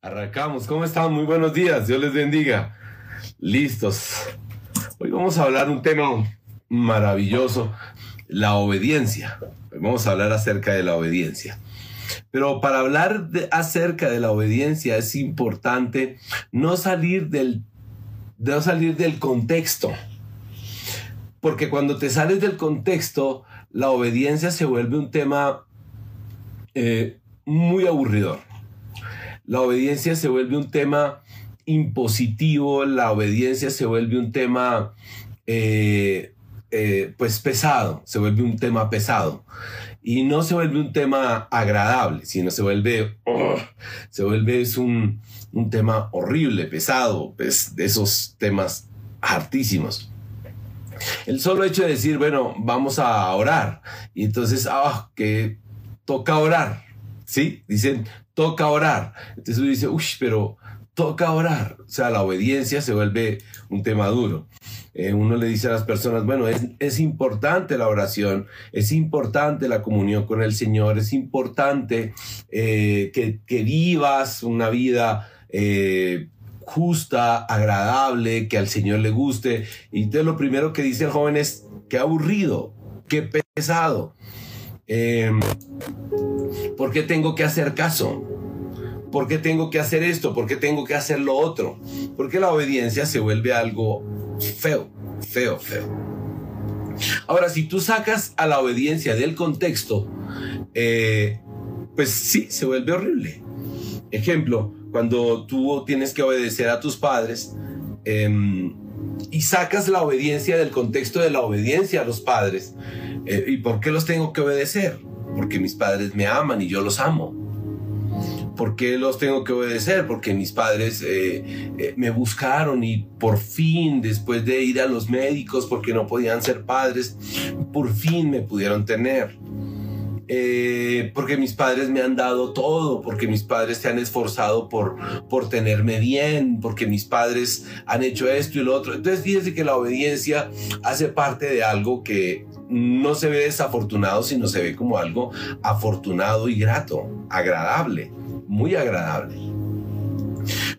Arrancamos. ¿Cómo están? Muy buenos días. Dios les bendiga. Listos. Hoy vamos a hablar un tema maravilloso, la obediencia. Hoy vamos a hablar acerca de la obediencia. Pero para hablar acerca de la obediencia es importante no salir del, no salir del contexto. Porque cuando te sales del contexto, la obediencia se vuelve un tema eh, muy aburridor. La obediencia se vuelve un tema impositivo, la obediencia se vuelve un tema eh, eh, pues pesado, se vuelve un tema pesado. Y no se vuelve un tema agradable, sino se vuelve, se vuelve es un, un tema horrible, pesado, pues, de esos temas hartísimos. El solo hecho de decir, bueno, vamos a orar. Y entonces, ah, que toca orar. ¿Sí? Dicen, toca orar. Entonces uno dice, uy, pero toca orar. O sea, la obediencia se vuelve un tema duro. Eh, uno le dice a las personas, bueno, es, importante la oración, es importante la comunión con el Señor, es importante eh, que, que, vivas una vida eh, justa, agradable, que al Señor le guste. Y entonces lo primero que dice el joven es, qué aburrido, qué pesado. Eh, ¿Por qué tengo que hacer caso? ¿Por qué tengo que hacer esto? ¿Por qué tengo que hacer lo otro? Porque la obediencia se vuelve algo feo, feo, feo. Ahora, si tú sacas a la obediencia del contexto, eh, pues sí, se vuelve horrible. Ejemplo, cuando tú tienes que obedecer a tus padres em, y sacas la obediencia del contexto de la obediencia a los padres, ¿y por qué los tengo que obedecer? Porque mis padres me aman y yo los amo. ¿Por qué los tengo que obedecer? Porque mis padres eh, eh, me buscaron y por fin, después de ir a los médicos porque no podían ser padres, por fin me pudieron tener. Eh, porque mis padres me han dado todo, porque mis padres se han esforzado por, por tenerme bien, porque mis padres han hecho esto y lo otro. Entonces fíjense que la obediencia hace parte de algo que no se ve desafortunado, sino se ve como algo afortunado y grato, agradable, muy agradable.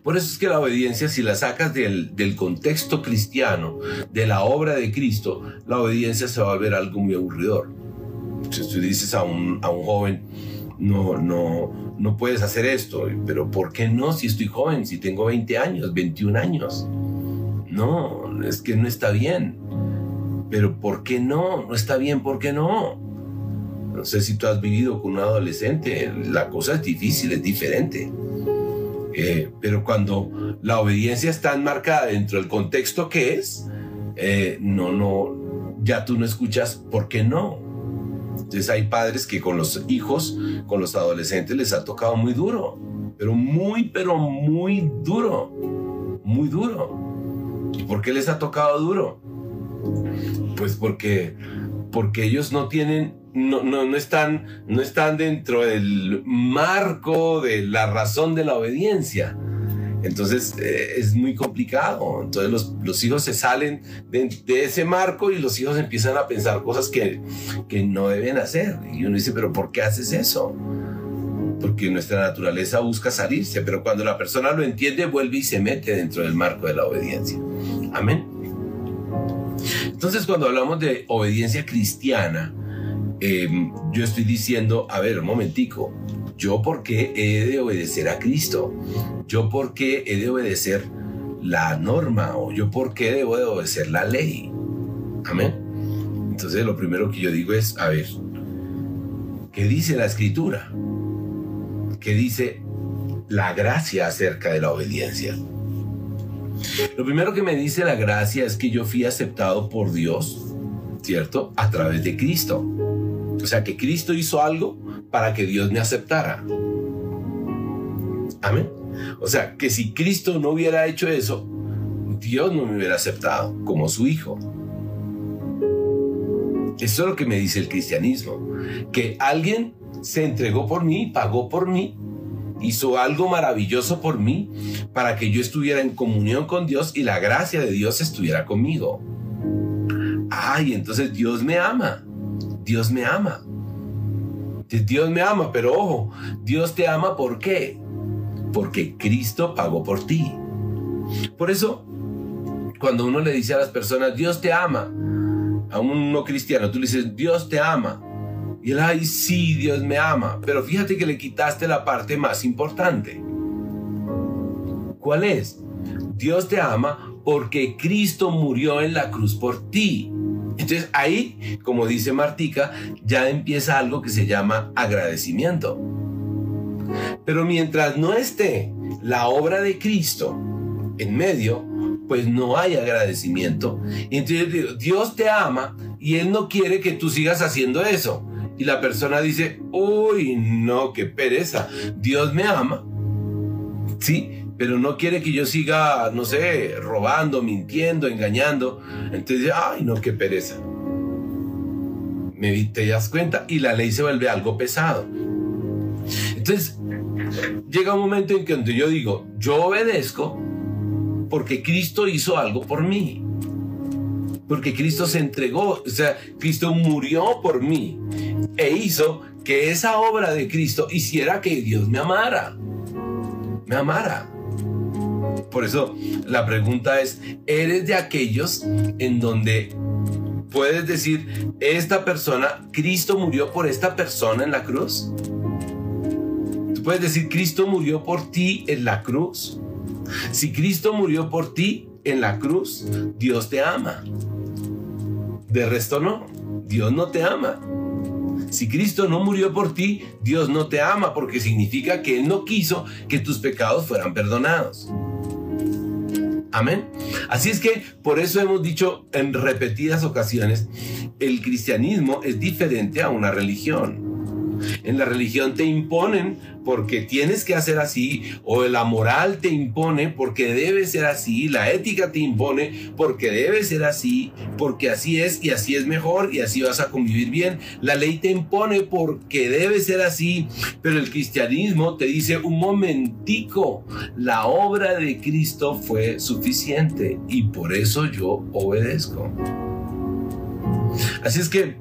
Por eso es que la obediencia, si la sacas del, del, contexto cristiano, de la obra de Cristo, la obediencia se va a ver algo muy aburridor si tú dices a un, a un joven, no, no, no puedes hacer esto, pero ¿por qué no si estoy joven, si tengo 20 años, 21 años? No, es que no está bien. Pero ¿por qué no? No está bien, ¿por qué no? No sé si tú has vivido con un adolescente, la cosa es difícil, es diferente. Eh, pero cuando la obediencia está enmarcada dentro del contexto que es, eh, no, no, ya tú no escuchas por qué no. Entonces hay padres que con los hijos, con los adolescentes les ha tocado muy duro, pero muy, pero muy duro, muy duro. ¿Y por qué les ha tocado duro? Pues porque, porque ellos no tienen, no, no, no, están, no están dentro del marco de la razón de la obediencia. Entonces eh, es muy complicado. Entonces los, los hijos se salen de, de, ese marco y los hijos empiezan a pensar cosas que, que no deben hacer. Y uno dice, pero ¿por qué haces eso? Porque nuestra naturaleza busca salirse, pero cuando la persona lo entiende, vuelve y se mete dentro del marco de la obediencia. Amén. Entonces cuando hablamos de obediencia cristiana, eh, yo estoy diciendo, a ver, un momentico, yo por qué he de obedecer a Cristo, yo por qué he de obedecer la norma o yo por qué debo de obedecer la ley. Amén. Entonces lo primero que yo digo es, a ver, ¿qué dice la escritura? ¿Qué dice la gracia acerca de la obediencia? Lo primero que me dice la gracia es que yo fui aceptado por Dios, ¿cierto? A través de Cristo. O sea, que Cristo hizo algo para que Dios me aceptara. Amén. O sea, que si Cristo no hubiera hecho eso, Dios no me hubiera aceptado como su hijo. Eso es lo que me dice el cristianismo. Que alguien se entregó por mí, pagó por mí, hizo algo maravilloso por mí para que yo estuviera en comunión con Dios y la gracia de Dios estuviera conmigo. Ay, entonces Dios me ama. Dios me ama. Dios me ama, pero ojo, Dios te ama ¿por qué? porque Cristo pagó por ti. Por eso, cuando uno le dice a las personas, Dios te ama, a un no cristiano, tú le dices, Dios te ama. Y él, ay, sí, Dios me ama. Pero fíjate que le quitaste la parte más importante. ¿Cuál es? Dios te ama porque Cristo murió en la cruz por ti. Entonces ahí, como dice Martica, ya empieza algo que se llama agradecimiento. Pero mientras no esté la obra de Cristo en medio, pues no hay agradecimiento. Entonces Dios te ama y Él no quiere que tú sigas haciendo eso. Y la persona dice, uy, no, qué pereza. Dios me ama. Sí, pero no quiere que yo siga, no sé, robando, mintiendo, engañando. Entonces, ay, no, qué pereza. Me, te das cuenta y la ley se vuelve algo pesado. Entonces, llega un momento en que yo digo, yo obedezco porque Cristo hizo algo por mí. Porque Cristo se entregó, o sea, Cristo murió por mí e hizo que esa obra de Cristo hiciera que Dios me amara. Me amara. Por eso la pregunta es, ¿eres de aquellos en donde puedes decir, esta persona, Cristo murió por esta persona en la cruz? ¿Tú puedes decir, Cristo murió por ti en la cruz? Si Cristo murió por ti en la cruz, Dios te ama. De resto no, Dios no te ama. Si Cristo no murió por ti, Dios no te ama porque significa que Él no quiso que tus pecados fueran perdonados. Amén. Así es que por eso hemos dicho en repetidas ocasiones, el cristianismo es diferente a una religión. En la religión te imponen porque tienes que hacer así, o la moral te impone porque debe ser así, la ética te impone porque debe ser así, porque así es y así es mejor y así vas a convivir bien. La ley te impone porque debe ser así, pero el cristianismo te dice un momentico, la obra de Cristo fue suficiente y por eso yo obedezco. Así es que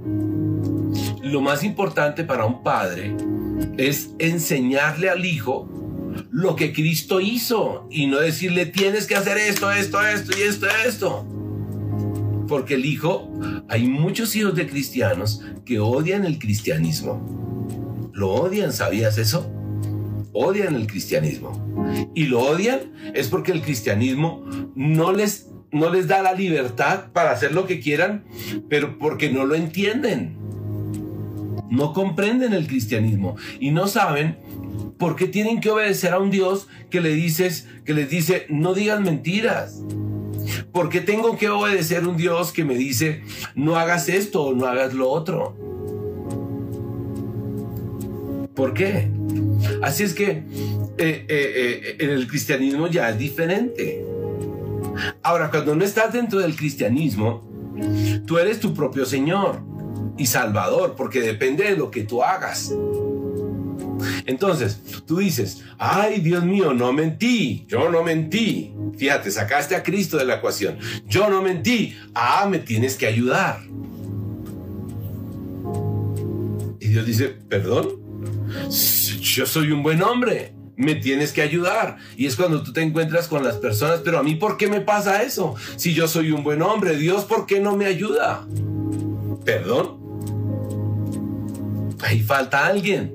lo más importante para un padre es enseñarle al hijo lo que Cristo hizo y no decirle tienes que hacer esto, esto, esto y esto, esto. Porque el hijo, hay muchos hijos de cristianos que odian el cristianismo. Lo odian, ¿sabías eso? Odian el cristianismo. Y lo odian es porque el cristianismo no les, no les da la libertad para hacer lo que quieran, pero porque no lo entienden no comprenden el cristianismo y no saben por qué tienen que obedecer a un Dios que le dices, que les dice, no digas mentiras. ¿Por qué tengo que obedecer a un Dios que me dice, no hagas esto o no hagas lo otro? ¿Por qué? Así es que eh, eh, eh, en el cristianismo ya es diferente. Ahora, cuando no estás dentro del cristianismo, tú eres tu propio Señor y salvador, porque depende de lo que tú hagas. Entonces, tú dices, ay Dios mío, no mentí, yo no mentí. Fíjate, sacaste a Cristo de la ecuación. Yo no mentí. Ah, me tienes que ayudar. Y Dios dice, perdón, yo soy un buen hombre, me tienes que ayudar. Y es cuando tú te encuentras con las personas, pero a mí, ¿por qué me pasa eso? Si yo soy un buen hombre, Dios, ¿por qué no me ayuda? Perdón. Ahí falta alguien.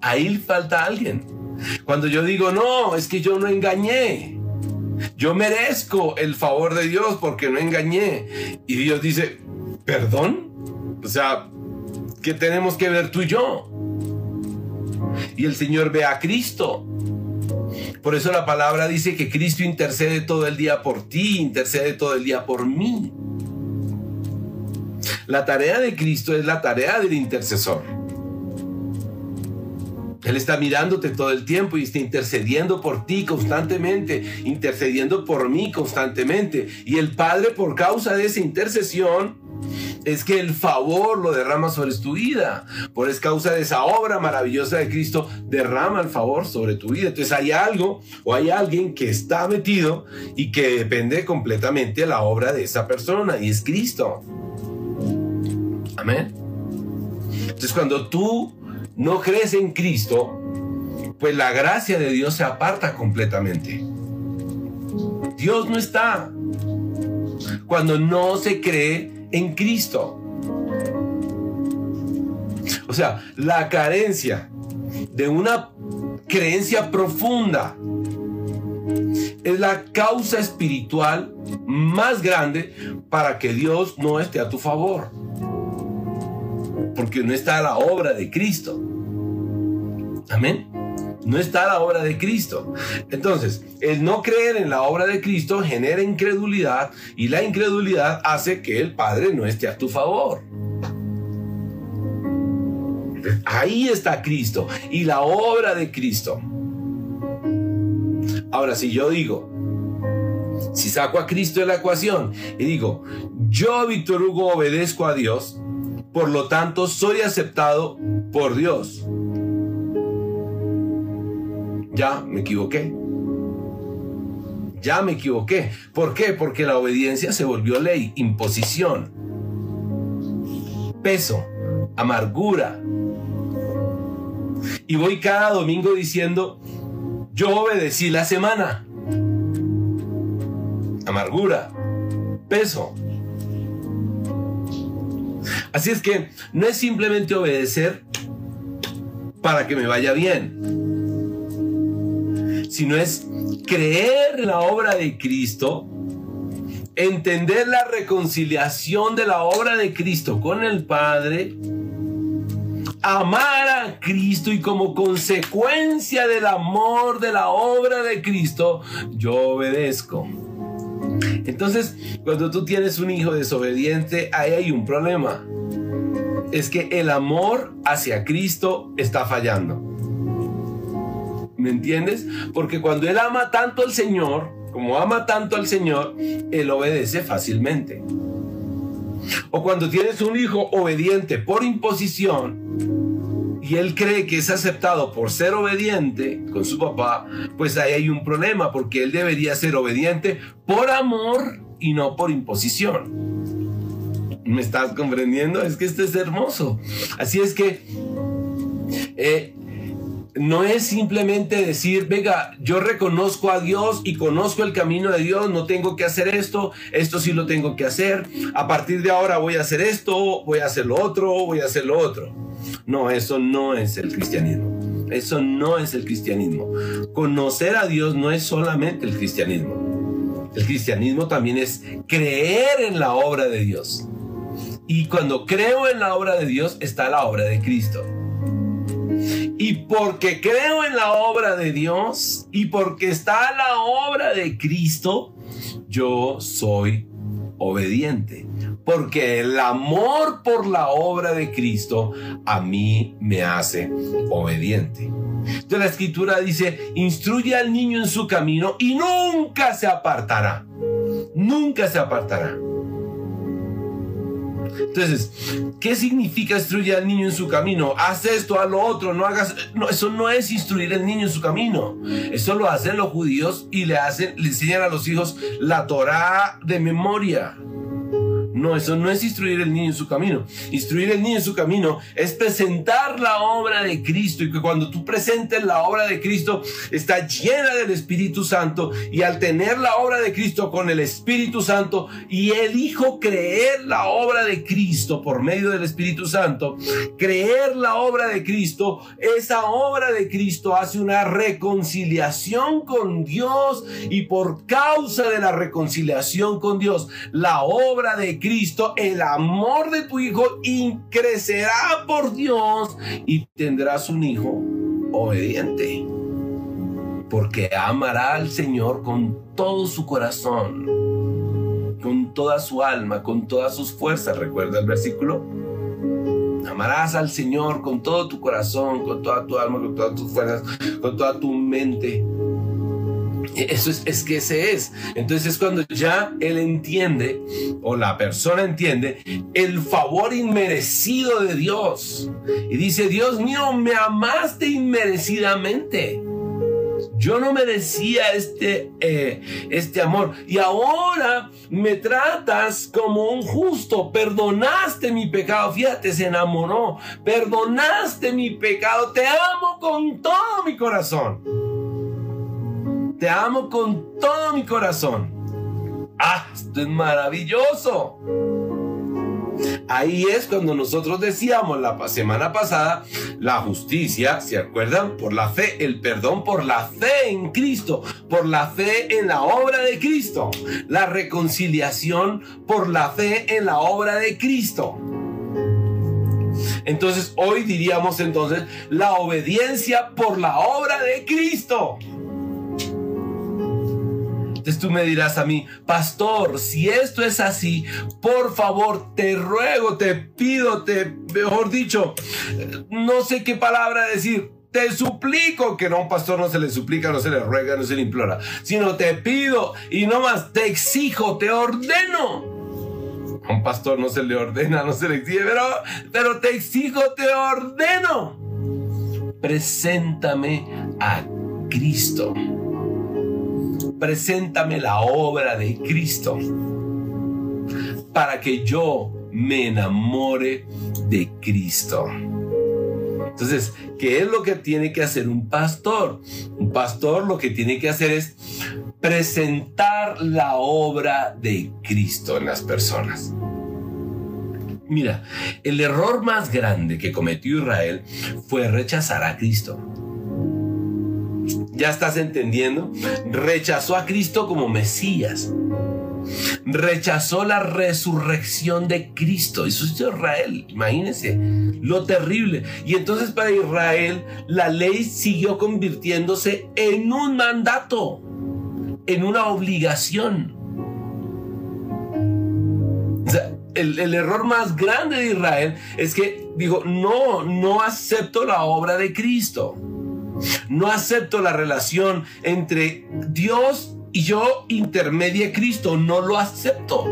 Ahí falta alguien. Cuando yo digo, no, es que yo no engañé. Yo merezco el favor de Dios porque no engañé. Y Dios dice, perdón. O sea, ¿qué tenemos que ver tú y yo? Y el Señor ve a Cristo. Por eso la palabra dice que Cristo intercede todo el día por ti, intercede todo el día por mí. La tarea de Cristo es la tarea del intercesor. Él está mirándote todo el tiempo y está intercediendo por ti constantemente, intercediendo por mí constantemente. Y el Padre, por causa de esa intercesión, es que el favor lo derrama sobre tu vida. Por es causa de esa obra maravillosa de Cristo, derrama el favor sobre tu vida. Entonces hay algo o hay alguien que está metido y que depende completamente de la obra de esa persona y es Cristo. Amén. Entonces cuando tú no crees en Cristo, pues la gracia de Dios se aparta completamente. Dios no está cuando no se cree en Cristo. O sea, la carencia de una creencia profunda es la causa espiritual más grande para que Dios no esté a tu favor. Porque no está la obra de Cristo. Amén. No está la obra de Cristo. Entonces, el no creer en la obra de Cristo genera incredulidad y la incredulidad hace que el Padre no esté a tu favor. Ahí está Cristo y la obra de Cristo. Ahora, si yo digo, si saco a Cristo de la ecuación y digo, yo, Víctor Hugo, obedezco a Dios, por lo tanto soy aceptado por Dios. Ya me equivoqué. Ya me equivoqué. ¿Por qué? Porque la obediencia se volvió ley, imposición, peso, amargura. Y voy cada domingo diciendo, yo obedecí la semana. Amargura, peso. Así es que no es simplemente obedecer para que me vaya bien, sino es creer la obra de Cristo, entender la reconciliación de la obra de Cristo con el Padre, amar a Cristo y como consecuencia del amor de la obra de Cristo, yo obedezco. Entonces, cuando tú tienes un hijo desobediente, ahí hay un problema. Es que el amor hacia Cristo está fallando. ¿Me entiendes? Porque cuando él ama tanto al Señor, como ama tanto al Señor, él obedece fácilmente. O cuando tienes un hijo obediente por imposición y él cree que es aceptado por ser obediente con su papá, pues ahí hay un problema porque él debería ser obediente por amor y no por imposición. ¿Me estás comprendiendo? Es que esto es hermoso. Así es que eh, no es simplemente decir, venga, yo reconozco a Dios y conozco el camino de Dios, no tengo que hacer esto, esto sí lo tengo que hacer, a partir de ahora voy a hacer esto, voy a hacer lo otro, voy a hacer lo otro. No, eso no es el cristianismo. Eso no es el cristianismo. Conocer a Dios no es solamente el cristianismo. El cristianismo también es creer en la obra de Dios. Y cuando creo en la obra de Dios está la obra de Cristo. Y porque creo en la obra de Dios y porque está la obra de Cristo, yo soy obediente. Porque el amor por la obra de Cristo a mí me hace obediente. Entonces la escritura dice, instruye al niño en su camino y nunca se apartará. Nunca se apartará. Entonces, ¿qué significa instruir al niño en su camino? Haz esto, haz lo otro, no hagas. No, eso no es instruir al niño en su camino. Eso lo hacen los judíos y le hacen, le enseñan a los hijos la Torah de memoria. No, eso no es instruir el niño en su camino. Instruir el niño en su camino es presentar la obra de Cristo. Y que cuando tú presentes la obra de Cristo está llena del Espíritu Santo. Y al tener la obra de Cristo con el Espíritu Santo y el Hijo creer la obra de Cristo por medio del Espíritu Santo, creer la obra de Cristo, esa obra de Cristo hace una reconciliación con Dios. Y por causa de la reconciliación con Dios, la obra de Cristo Cristo, el amor de tu Hijo crecerá por Dios y tendrás un Hijo obediente. Porque amará al Señor con todo su corazón, con toda su alma, con todas sus fuerzas. ¿Recuerda el versículo? Amarás al Señor con todo tu corazón, con toda tu alma, con todas tus fuerzas, con toda tu mente. Eso es, que ese es. Entonces es cuando ya él entiende, o la persona entiende, el favor inmerecido de Dios. Y dice, Dios mío, me amaste inmerecidamente. Yo no merecía este, eh, este amor. Y ahora me tratas como un justo. Perdonaste mi pecado. Fíjate, se enamoró. Perdonaste mi pecado. Te amo con todo mi corazón. Te amo con todo mi corazón. Ah, esto es maravilloso. Ahí es cuando nosotros decíamos la semana pasada, la justicia, ¿se acuerdan? Por la fe, el perdón por la fe en Cristo, por la fe en la obra de Cristo, la reconciliación por la fe en la obra de Cristo. Entonces hoy diríamos entonces la obediencia por la obra de Cristo. Entonces tú me dirás a mí, pastor, si esto es así, por favor, te ruego, te pido, te, mejor dicho, no sé qué palabra decir, te suplico, que no a un pastor no se le suplica, no se le ruega, no se le implora, sino te pido y no más, te exijo, te ordeno. A un pastor no se le ordena, no se le exige, pero, pero te exijo, te ordeno. Preséntame a Cristo preséntame la obra de Cristo para que yo me enamore de Cristo. Entonces, ¿qué es lo que tiene que hacer un pastor? Un pastor lo que tiene que hacer es presentar la obra de Cristo en las personas. Mira, el error más grande que cometió Israel fue rechazar a Cristo. ¿Ya estás entendiendo? Rechazó a Cristo como Mesías. Rechazó la resurrección de Cristo. Eso es Israel. Imagínense lo terrible. Y entonces para Israel la ley siguió convirtiéndose en un mandato, en una obligación. el, el, error más grande de Israel es que dijo, no, no acepto la obra de Cristo. No acepto la relación entre Dios y yo intermedia Cristo. No lo acepto.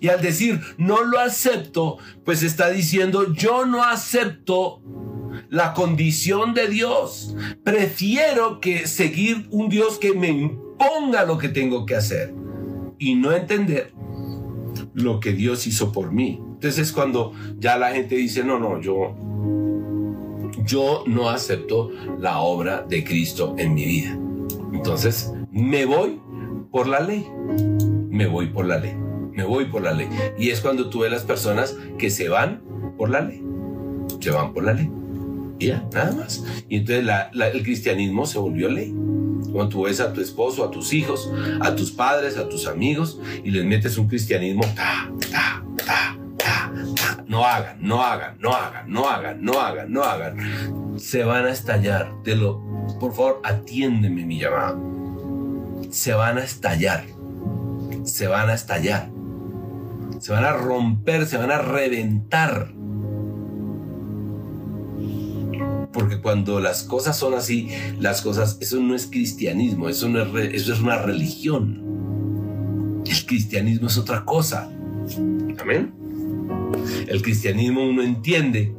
Y al decir no lo acepto, pues está diciendo yo no acepto la condición de Dios. Prefiero que seguir un Dios que me imponga lo que tengo que hacer y no entender lo que Dios hizo por mí. Entonces es cuando ya la gente dice, no, no, yo yo no acepto la obra de Cristo en mi vida. Entonces, me voy por la ley. Me voy por la ley. Me voy por la ley. Y es cuando tú ves las personas que se van por la ley. Se van por la ley. Y ya, nada más. Y entonces el cristianismo se volvió ley. Cuando tú ves a tu esposo, a tus hijos, a tus padres, a tus amigos y les metes un cristianismo, ta, ta, ta, no hagan, no hagan, no hagan, no hagan, no hagan, no hagan. Se van a estallar. Te lo, por favor, atiéndeme mi llamada. Se van a estallar. Se van a estallar. Se van a romper, se van a reventar. Porque cuando las cosas son así, las cosas, eso no es cristianismo, eso, no es, eso es una religión. El cristianismo es otra cosa. Amén. El cristianismo uno entiende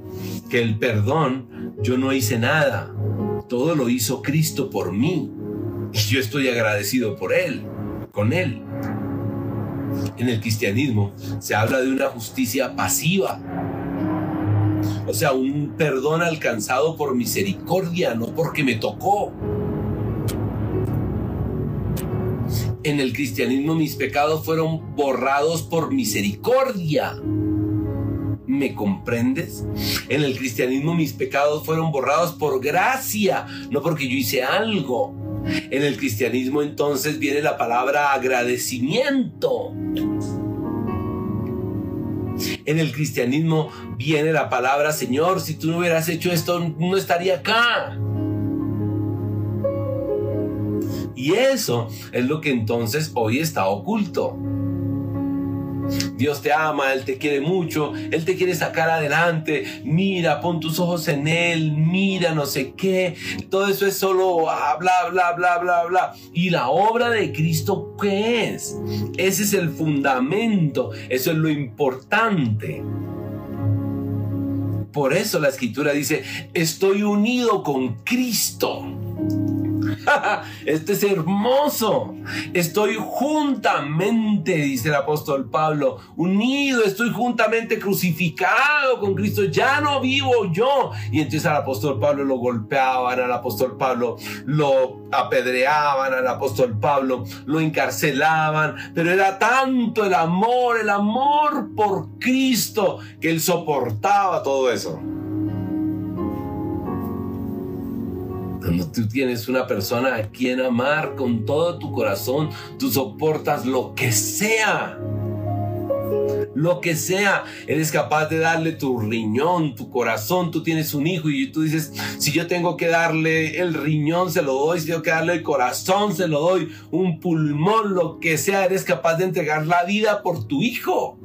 que el perdón, yo no hice nada, todo lo hizo Cristo por mí y yo estoy agradecido por Él, con Él. En el cristianismo se habla de una justicia pasiva, o sea, un perdón alcanzado por misericordia, no porque me tocó. En el cristianismo mis pecados fueron borrados por misericordia. ¿Me comprendes? En el cristianismo mis pecados fueron borrados por gracia, no porque yo hice algo. En el cristianismo entonces viene la palabra agradecimiento. En el cristianismo viene la palabra Señor, si tú no hubieras hecho esto, no estaría acá. Y eso es lo que entonces hoy está oculto. Dios te ama, Él te quiere mucho, Él te quiere sacar adelante. Mira, pon tus ojos en Él, mira, no sé qué. Todo eso es solo ah, bla, bla, bla, bla, bla. ¿Y la obra de Cristo qué es? Ese es el fundamento, eso es lo importante. Por eso la escritura dice, estoy unido con Cristo. Esto es hermoso. Estoy juntamente, dice el apóstol Pablo, unido, estoy juntamente crucificado con Cristo. Ya no vivo yo. Y entonces al apóstol Pablo lo golpeaban, al apóstol Pablo lo apedreaban, al apóstol Pablo lo encarcelaban. Pero era tanto el amor, el amor por Cristo, que él soportaba todo eso. Tú tienes una persona a quien amar con todo tu corazón, tú soportas lo que sea. Lo que sea, eres capaz de darle tu riñón, tu corazón. Tú tienes un hijo y tú dices, si yo tengo que darle el riñón, se lo doy. Si tengo que darle el corazón, se lo doy. Un pulmón, lo que sea, eres capaz de entregar la vida por tu hijo.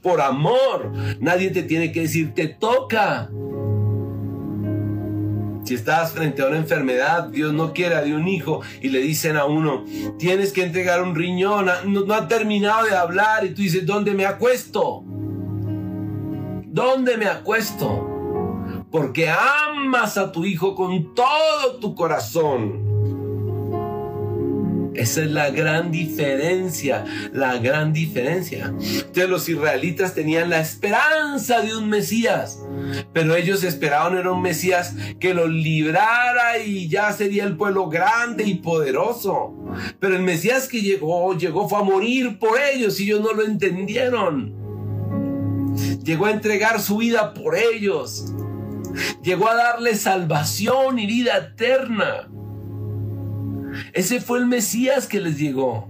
Por amor. Nadie te tiene que decir, te toca. Si estás frente a una enfermedad, Dios no quiera de un hijo y le dicen a uno, tienes que entregar un riñón, no, ha terminado de hablar y tú dices, ¿dónde me acuesto? ¿Dónde me acuesto? Porque amas a tu hijo con todo tu corazón. Esa es la gran diferencia, la gran diferencia. Entonces los israelitas tenían la esperanza de un Mesías, pero ellos esperaban era un Mesías que los librara y ya sería el pueblo grande y poderoso. Pero el Mesías que llegó, llegó fue a morir por ellos y ellos no lo entendieron. Llegó a entregar su vida por ellos. Llegó a darles salvación y vida eterna. Ese fue el Mesías que les llegó.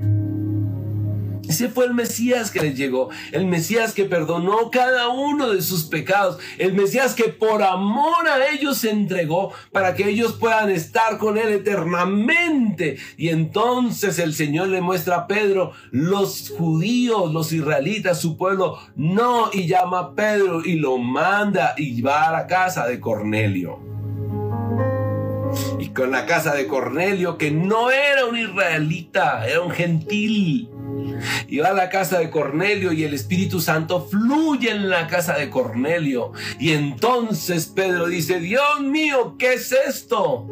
Ese fue el Mesías que les llegó, el Mesías que perdonó cada uno de sus pecados, el Mesías que por amor a ellos se entregó para que ellos puedan estar con Él eternamente. Y entonces el Señor le muestra a Pedro, los judíos, los israelitas, su pueblo, no, y llama a Pedro y lo manda y va a la casa de Cornelio con la casa de Cornelio, que no era un israelita, era un gentil. Y va a la casa de Cornelio y el Espíritu Santo fluye en la casa de Cornelio. Y entonces Pedro dice, Dios mío, ¿qué es esto?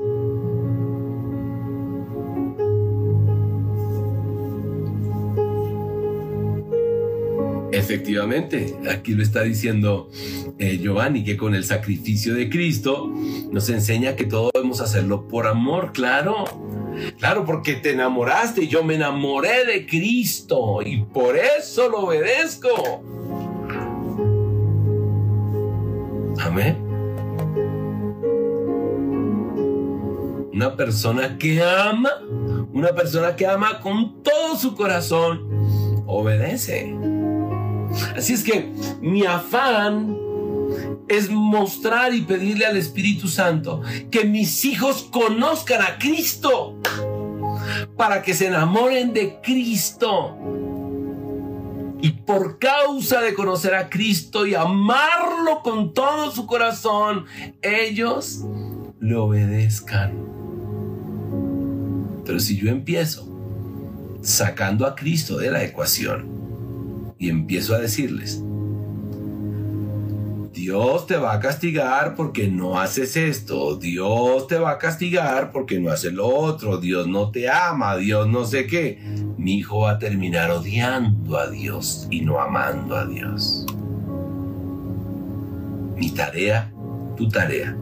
Efectivamente, aquí lo está diciendo eh, Giovanni, que con el sacrificio de Cristo nos enseña que todo debemos hacerlo por amor, claro. Claro, porque te enamoraste y yo me enamoré de Cristo y por eso lo obedezco. Amén. Una persona que ama, una persona que ama con todo su corazón, obedece. Así es que mi afán es mostrar y pedirle al Espíritu Santo que mis hijos conozcan a Cristo para que se enamoren de Cristo. Y por causa de conocer a Cristo y amarlo con todo su corazón, ellos le obedezcan. Pero si yo empiezo sacando a Cristo de la ecuación, y empiezo a decirles, Dios te va a castigar porque no haces esto, Dios te va a castigar porque no haces lo otro, Dios no te ama, Dios no sé qué. Mi hijo va a terminar odiando a Dios y no amando a Dios. Mi tarea, tu tarea,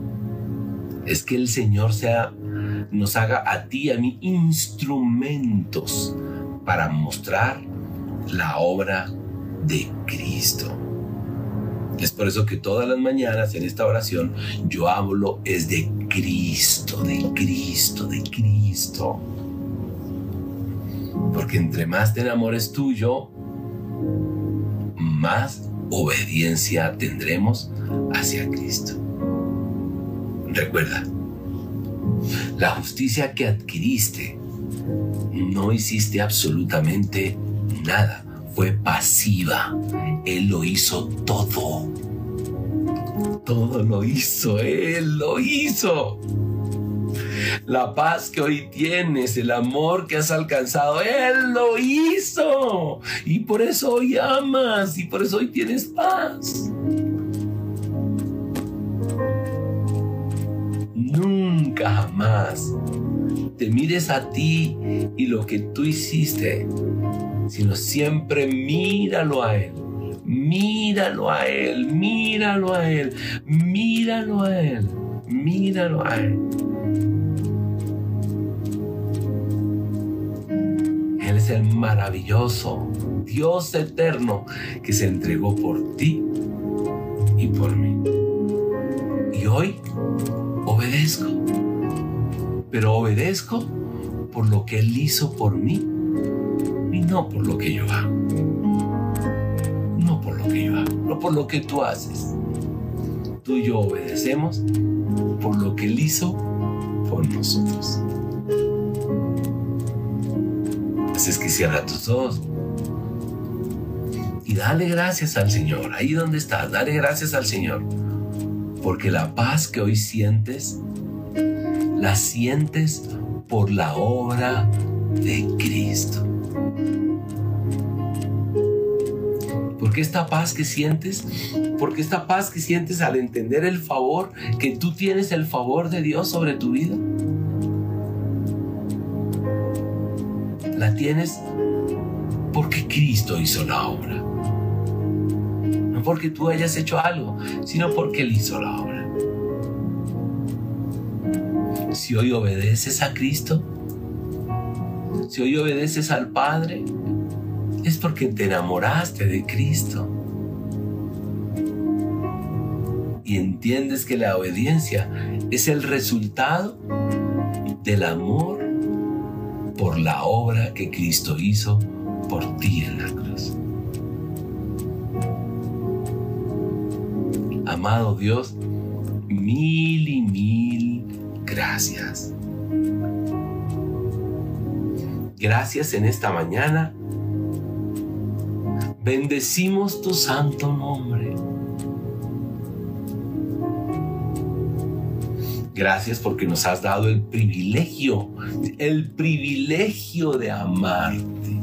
es que el Señor sea, nos haga a ti a mí instrumentos para mostrar la obra de Cristo. Es por eso que todas las mañanas en esta oración yo hablo es de Cristo, de Cristo, de Cristo. Porque entre más te enamores tuyo, más obediencia tendremos hacia Cristo. Recuerda, la justicia que adquiriste, no hiciste absolutamente nada fue pasiva. Él lo hizo todo. Todo lo hizo, Él lo hizo. La paz que hoy tienes, el amor que has alcanzado, Él lo hizo. Y por eso hoy amas y por eso hoy tienes paz. Nunca jamás te mires a ti y lo que tú hiciste, sino siempre míralo a Él. Míralo a Él, míralo a Él, míralo a Él, míralo a Él. Él es el maravilloso Dios eterno que se entregó por ti y por mí. Y hoy obedezco, pero obedezco por lo que Él hizo por mí no por lo que yo hago. No por lo que yo hago, no por lo que tú haces. Tú y yo obedecemos por lo que Él hizo por nosotros. Así es que cierra tus ojos y dale gracias al Señor. Ahí donde estás, dale gracias al Señor. Porque la paz que hoy sientes, la sientes por la obra de Cristo. Porque esta paz que sientes, porque esta paz que sientes al entender el favor, que tú tienes el favor de Dios sobre tu vida, la tienes porque Cristo hizo la obra. No porque tú hayas hecho algo, sino porque Él hizo la obra. Si hoy obedeces a Cristo, si hoy obedeces al Padre, es porque te enamoraste de Cristo. Y entiendes que la obediencia es el resultado del amor por la obra que Cristo hizo por ti en la cruz. Amado Dios, mil y mil gracias. Gracias en esta mañana. Bendecimos tu santo nombre. Gracias porque nos has dado el privilegio, el privilegio de amarte.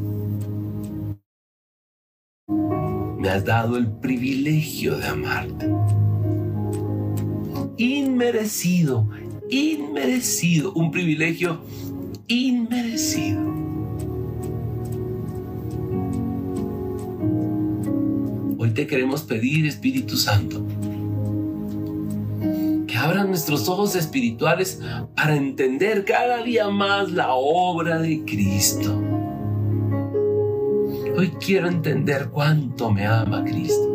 Me has dado el privilegio de amarte. Inmerecido, inmerecido, un privilegio inmerecido. Te queremos pedir, Espíritu Santo, que abran nuestros ojos espirituales para entender cada día más la obra de Cristo. Hoy quiero entender cuánto me ama Cristo.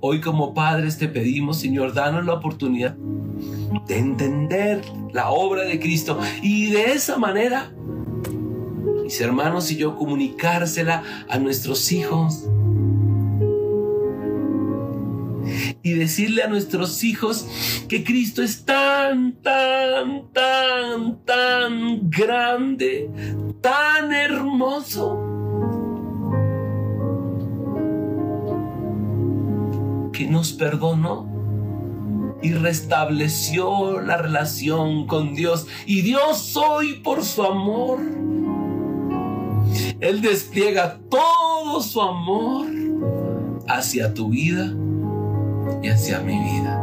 Hoy como padres te pedimos, Señor, danos la oportunidad de entender la obra de Cristo y de esa manera, mis hermanos y yo, comunicársela a nuestros hijos. Y decirle a nuestros hijos que Cristo es tan, tan, tan, tan grande, tan hermoso que nos perdonó y restableció la relación con Dios. Y Dios hoy por su amor, Él despliega todo su amor hacia tu vida y hacia mi vida.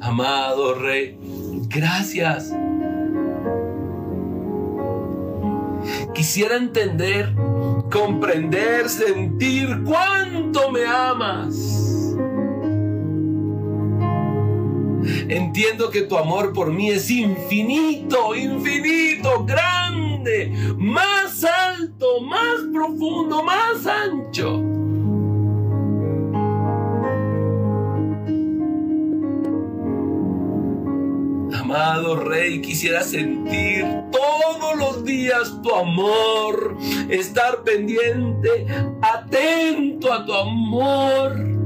Amado Rey, gracias. Quisiera entender comprender, sentir cuánto me amas. Entiendo que tu amor por mí es infinito, infinito, grande, más alto, más profundo, más ancho. Amado Rey, quisiera sentir todos los días tu amor, estar pendiente, atento a tu amor.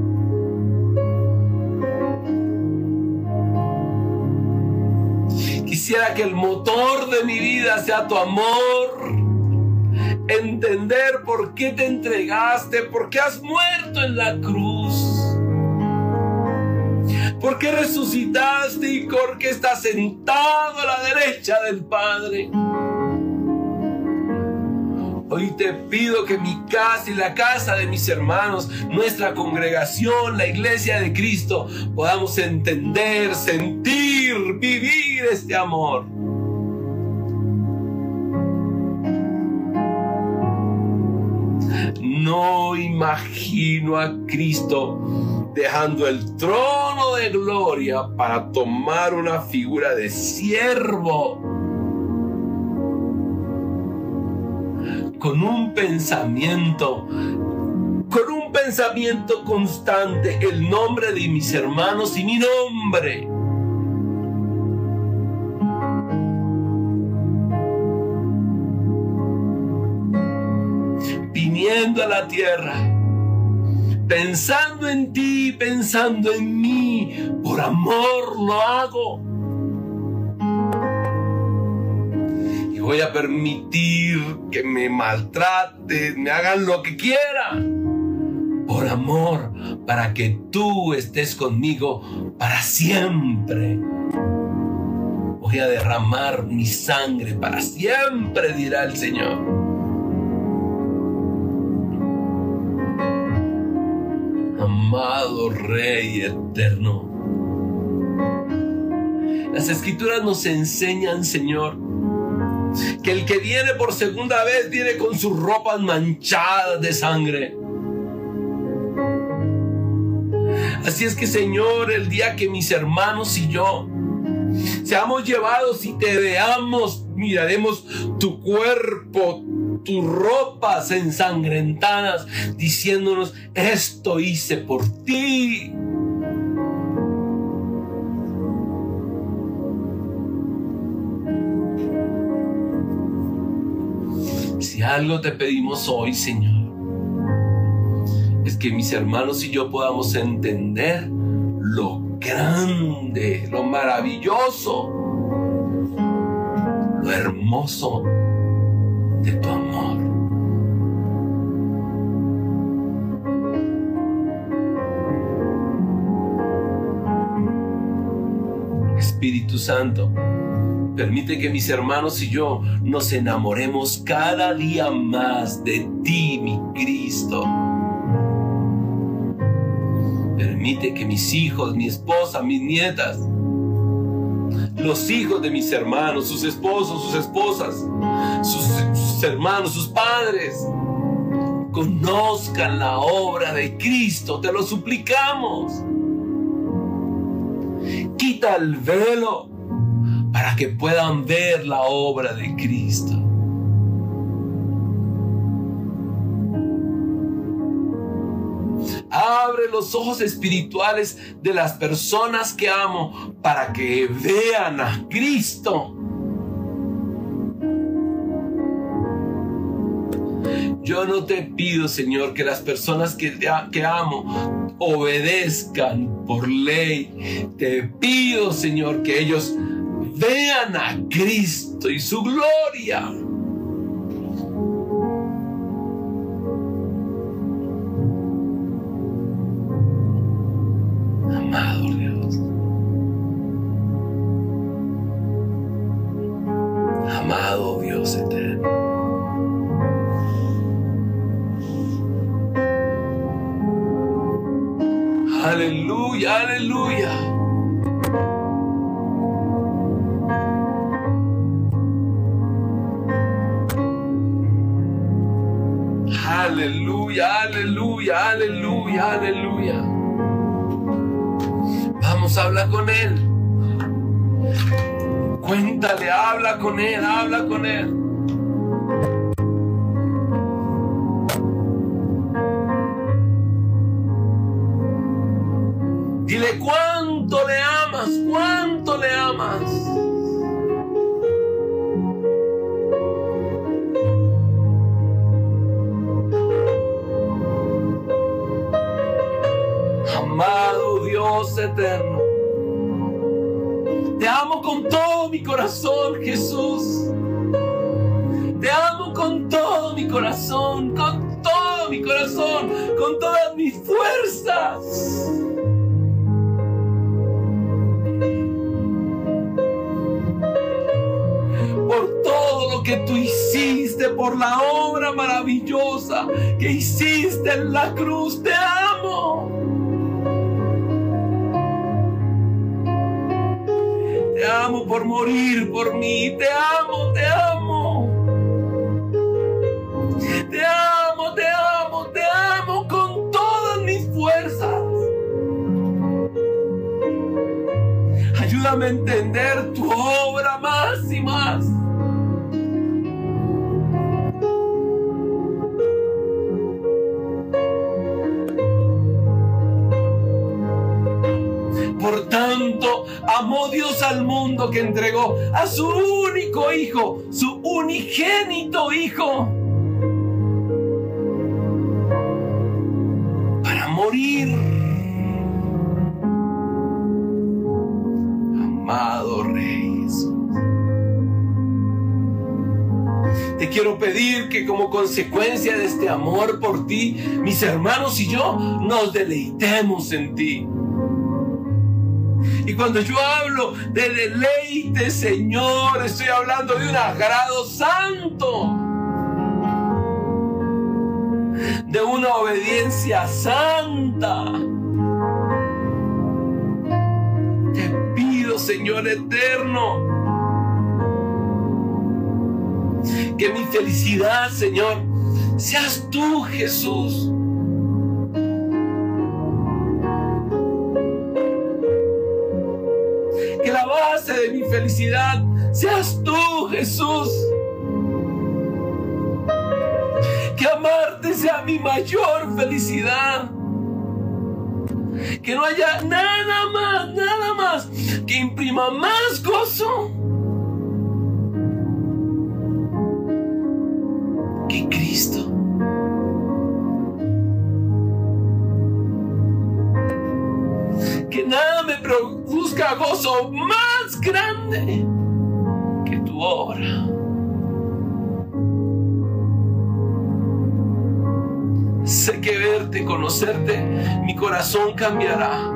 Quisiera que el motor de mi vida sea tu amor. Entender por qué te entregaste, por qué has muerto en la cruz ¿Por qué resucitaste y por qué estás sentado a la derecha del Padre? Hoy te pido que mi casa y la casa de mis hermanos, nuestra congregación, la iglesia de Cristo, podamos entender, sentir, vivir este amor. No imagino a Cristo dejando el trono de gloria para tomar una figura de siervo con un pensamiento, con un pensamiento constante, el nombre de mis hermanos y mi nombre. Viniendo a la tierra, pensando en ti, pensando en mí, por amor lo hago. Voy a permitir que me maltraten, me hagan lo que quieran. Por amor, para que tú estés conmigo para siempre. Voy a derramar mi sangre para siempre, dirá el Señor. Amado Rey eterno. Las escrituras nos enseñan, Señor, que el que viene por segunda vez viene con sus ropas manchadas de sangre. Así es que Señor, el día que mis hermanos y yo seamos llevados y te veamos, miraremos tu cuerpo, tus ropas ensangrentadas, diciéndonos, esto hice por ti. Algo te pedimos hoy, Señor, es que mis hermanos y yo podamos entender lo grande, lo maravilloso, lo hermoso de tu amor. Espíritu Santo, Permite que mis hermanos y yo nos enamoremos cada día más de ti, mi Cristo. Permite que mis hijos, mi esposa, mis nietas, los hijos de mis hermanos, sus esposos, sus esposas, sus, hermanos, sus padres, conozcan la obra de Cristo, te lo suplicamos. Quita el velo para que puedan ver la obra de Cristo. Abre los ojos espirituales de las personas que amo para que vean a Cristo. Yo no te pido, Señor, que las personas que, que amo obedezcan por ley. Te pido, Señor, que ellos vean a Cristo y su gloria. Amado Dios. Amado Dios eterno. Aleluya, aleluya. Aleluya, aleluya. Vamos, habla con Él. Cuéntale, habla con Él, habla con Él. Amo. Te amo por morir por mí. Te amo, te amo. Te amo, te amo, te amo con todas mis fuerzas. Ayúdame a entender tu obra amó Dios al mundo que entregó a su único hijo, su unigénito hijo, para morir. Amado Rey Jesús. Te quiero pedir que como consecuencia de este amor por ti, mis hermanos y yo nos deleitemos en ti. Y cuando yo hablo de deleite, Señor, estoy hablando de un agrado santo. De una obediencia santa. Te pido, Señor eterno, que mi felicidad, Señor, seas tú, Jesús. Felicidad seas tú, Jesús. Que amarte sea mi mayor felicidad. Que no haya nada más, nada más que imprima más gozo que Cristo. Que nada me produzca gozo más grande que tu obra. Sé que verte, conocerte, mi corazón cambiará.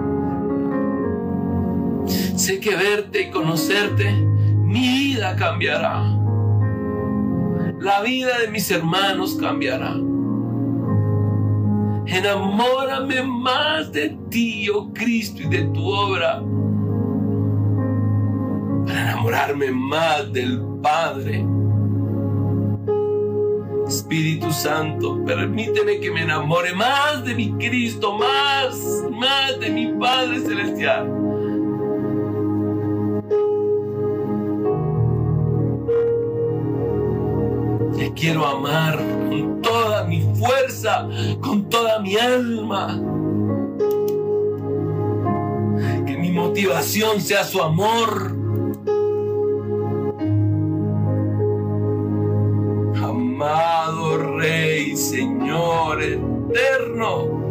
Sé que verte y conocerte, mi vida cambiará. La vida de mis hermanos cambiará. Enamórame más de ti, oh Cristo, y de tu obra. Enamorarme más del Padre. Espíritu Santo, permíteme que me enamore más de mi Cristo, más, más de mi Padre Celestial. Te quiero amar con toda mi fuerza, con toda mi alma. Que mi motivación sea su amor. Eterno.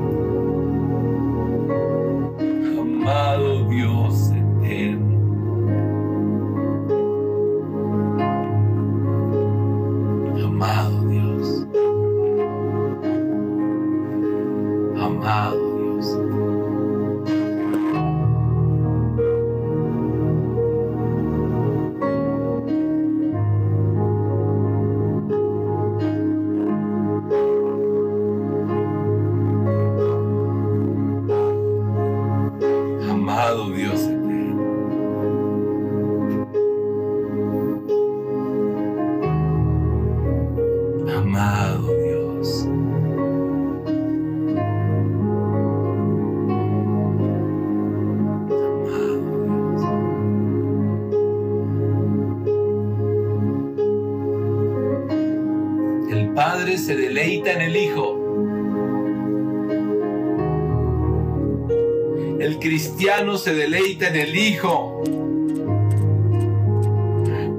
Se deleita en el Hijo. El cristiano se deleita en el Hijo.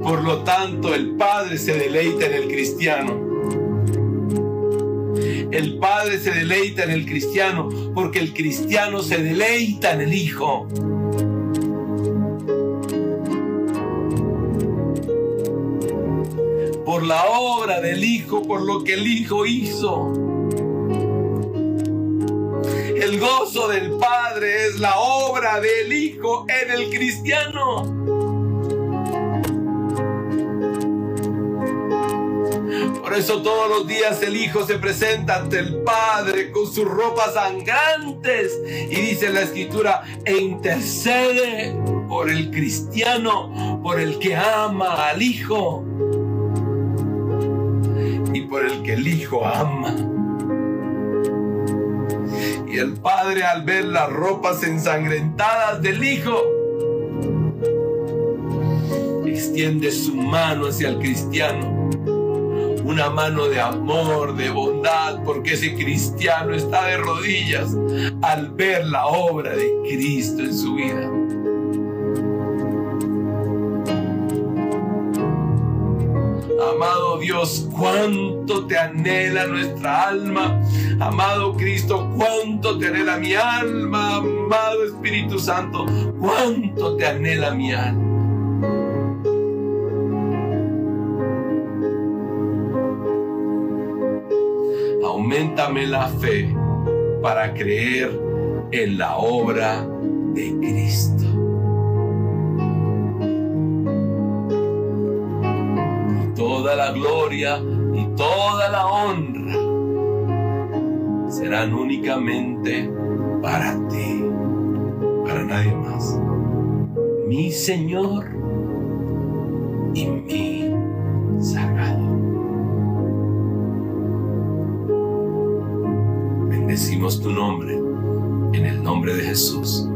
Por lo tanto, el Padre se deleita en el cristiano. El Padre se deleita en el cristiano porque el cristiano se deleita en el Hijo. La obra del Hijo, por lo que el Hijo hizo. El gozo del Padre es la obra del Hijo en el cristiano. Por eso todos los días el Hijo se presenta ante el Padre con sus ropas sangrantes y dice la Escritura, e intercede por el cristiano, por el que ama al Hijo y por el que el Hijo ama. Y el Padre al ver las ropas ensangrentadas del Hijo, extiende su mano hacia el cristiano. Una mano de amor, de bondad, porque ese cristiano está de rodillas al ver la obra de Cristo en su vida. Cuánto te anhela nuestra alma. Amado Cristo, cuánto te anhela mi alma. Amado Espíritu Santo, cuánto te anhela mi alma. Aumentame la fe para creer en la obra de Cristo. Gloria y toda la honra serán únicamente para ti, para nadie más. Mi Señor y mi Salvador. Bendecimos tu nombre en el nombre de Jesús.